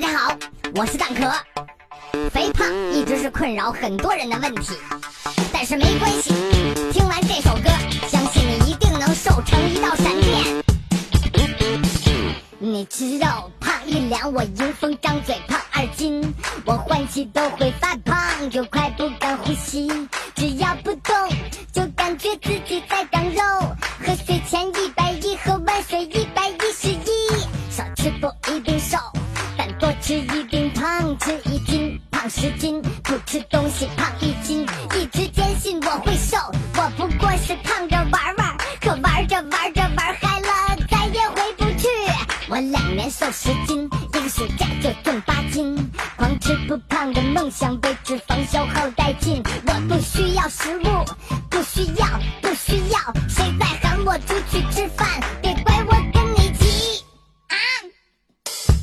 大家好，我是蛋壳。肥胖一直是困扰很多人的问题，但是没关系，听完这首歌，相信你一定能瘦成一道闪电。你吃肉胖一两，我迎风张嘴胖二斤，我换气都会发胖，就快不敢呼吸。吃一斤胖十斤，不吃东西胖一斤。一直坚信我会瘦，我不过是胖着玩玩，可玩着玩着玩嗨了，再也回不去。我两年瘦十斤，一个暑假就重八斤，狂吃不胖的梦想被脂肪消耗殆尽。我不需要食物，不需要，不需要，谁在喊我出去吃饭？别怪我跟你急啊！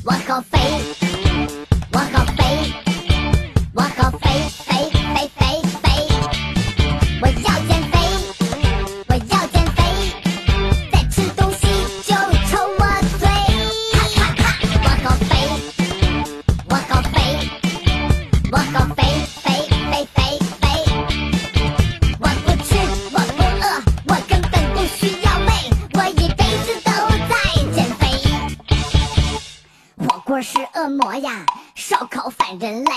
我好肥，果是恶魔呀，烧烤反人类，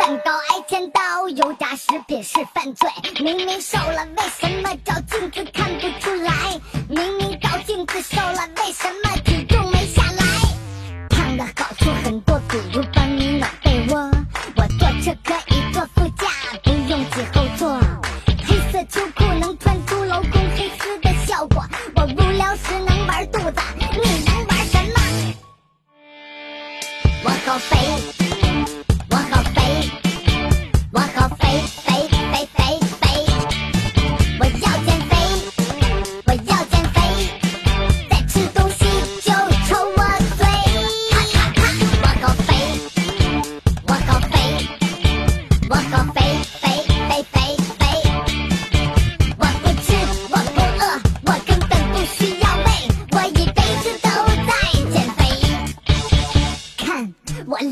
蛋糕挨千刀，油炸食品是犯罪。明明瘦了，为什么照镜子看不出来？明明照镜子瘦了，为什么我好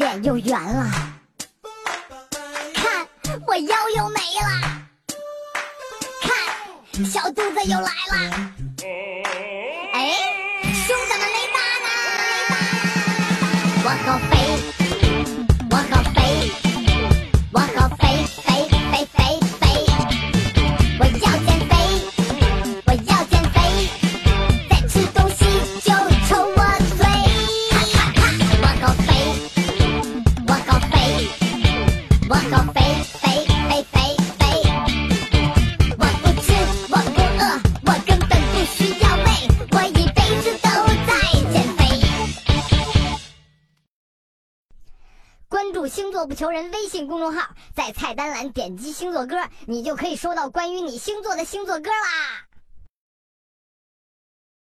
脸又圆了，看我腰又没了，看小肚子又来了。关注“星座不求人”微信公众号，在菜单栏点击星座歌，你就可以收到关于你星座的星座歌啦。